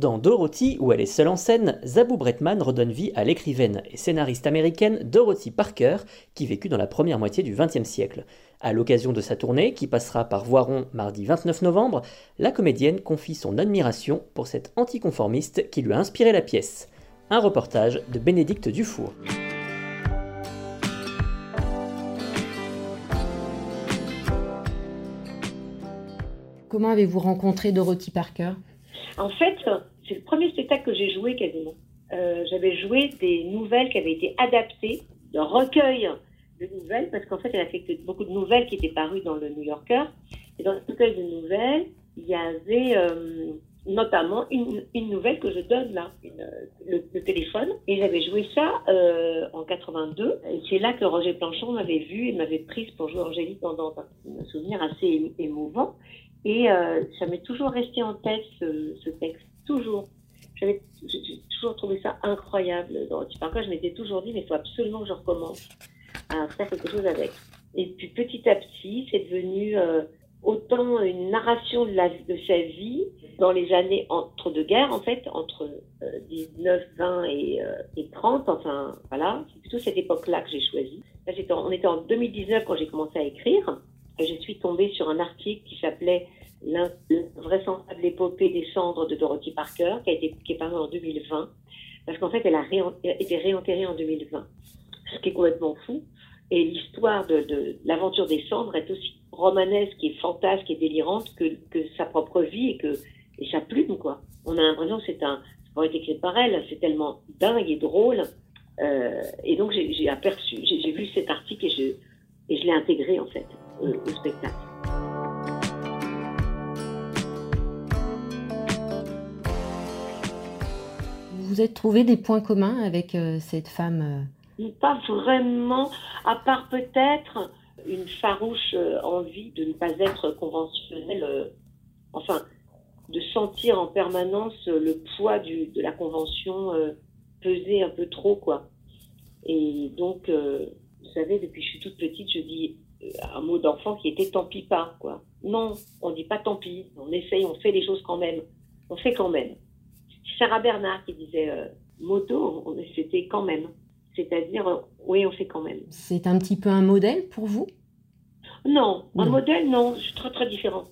Dans Dorothy, où elle est seule en scène, Zabou Bretman redonne vie à l'écrivaine et scénariste américaine Dorothy Parker, qui vécut dans la première moitié du XXe siècle. À l'occasion de sa tournée, qui passera par Voiron mardi 29 novembre, la comédienne confie son admiration pour cet anticonformiste qui lui a inspiré la pièce. Un reportage de Bénédicte Dufour. Comment avez-vous rencontré Dorothy Parker? En fait, c'est le premier spectacle que j'ai joué quasiment. Euh, J'avais joué des nouvelles qui avaient été adaptées, de recueil de nouvelles, parce qu'en fait, elle a fait beaucoup de nouvelles qui étaient parues dans le New Yorker. Et dans ce recueil de nouvelles, il y avait euh, notamment une, nouvelle que je donne là, le, téléphone. Et j'avais joué ça euh, en 82. Et c'est là que Roger Planchon m'avait vu et m'avait prise pour jouer Angélique dans un souvenir assez émouvant. Et euh, ça m'est toujours resté en tête ce, ce texte, toujours. J'avais toujours trouvé ça incroyable. Dans Parker, je m'étais toujours dit, mais il faut absolument que je recommence à faire quelque chose avec. Et puis petit à petit, c'est devenu euh, autant une narration de, la, de sa vie dans les années entre deux guerres, en fait, entre euh, 19, 20 et, euh, et 30. Enfin, voilà, c'est plutôt cette époque-là que j'ai choisi. Là, on était en 2019 quand j'ai commencé à écrire. Je suis tombée sur un article qui s'appelait L'invraisemblable épopée des cendres de Dorothy Parker, qui, a été, qui est paru en 2020, parce qu'en fait, elle a été réenterrée en 2020, ce qui est complètement fou. Et l'histoire de, l'aventure des cendres est aussi romanesque et fantasque et délirante que, sa propre vie et que sa plume. On a l'impression que c'est un, ça été écrit par elle, c'est tellement dingue et drôle. Euh, et donc, j'ai aperçu, j'ai vu cet article et je l'ai intégré, en fait, au, au spectacle. vous êtes trouvé des points communs avec euh, cette femme euh... Pas vraiment, à part peut-être une farouche euh, envie de ne pas être conventionnelle, euh, enfin, de sentir en permanence le poids du, de la convention peser un peu trop, quoi. Et donc, vous savez, depuis que je suis toute petite, je dis un mot d'enfant qui était tant pis pas, quoi. Non, on dit pas tant pis, on essaye, on fait les choses quand même. On fait quand même. Sarah Bernard qui disait euh, moto, c'était quand même. C'est-à-dire, euh, oui, on fait quand même. C'est un petit peu un modèle pour vous? Non, un modèle, non. Je suis très, très différent.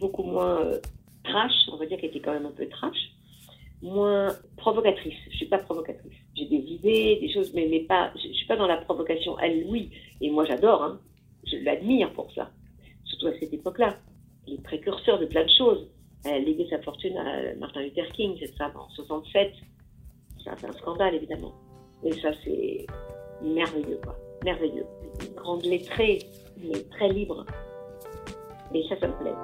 Beaucoup moins euh, trash, on va dire qu'elle était quand même un peu trash. Moins provocatrice. Je suis pas provocatrice. J'ai des idées, des choses, mais, mais pas. Je, je suis pas dans la provocation. Elle, oui. Et moi, j'adore. Hein. L'admire pour ça. Surtout à cette époque-là. Les précurseurs de plein de choses. Elle a légué sa fortune à Martin Luther King, cette femme, en 67. Ça, c'est un scandale, évidemment. Et ça, c'est merveilleux, quoi. Merveilleux. Une grande lettrée, mais très libre. Et ça, ça me plaît.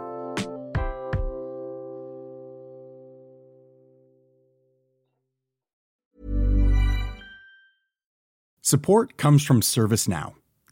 Support comes from ServiceNow,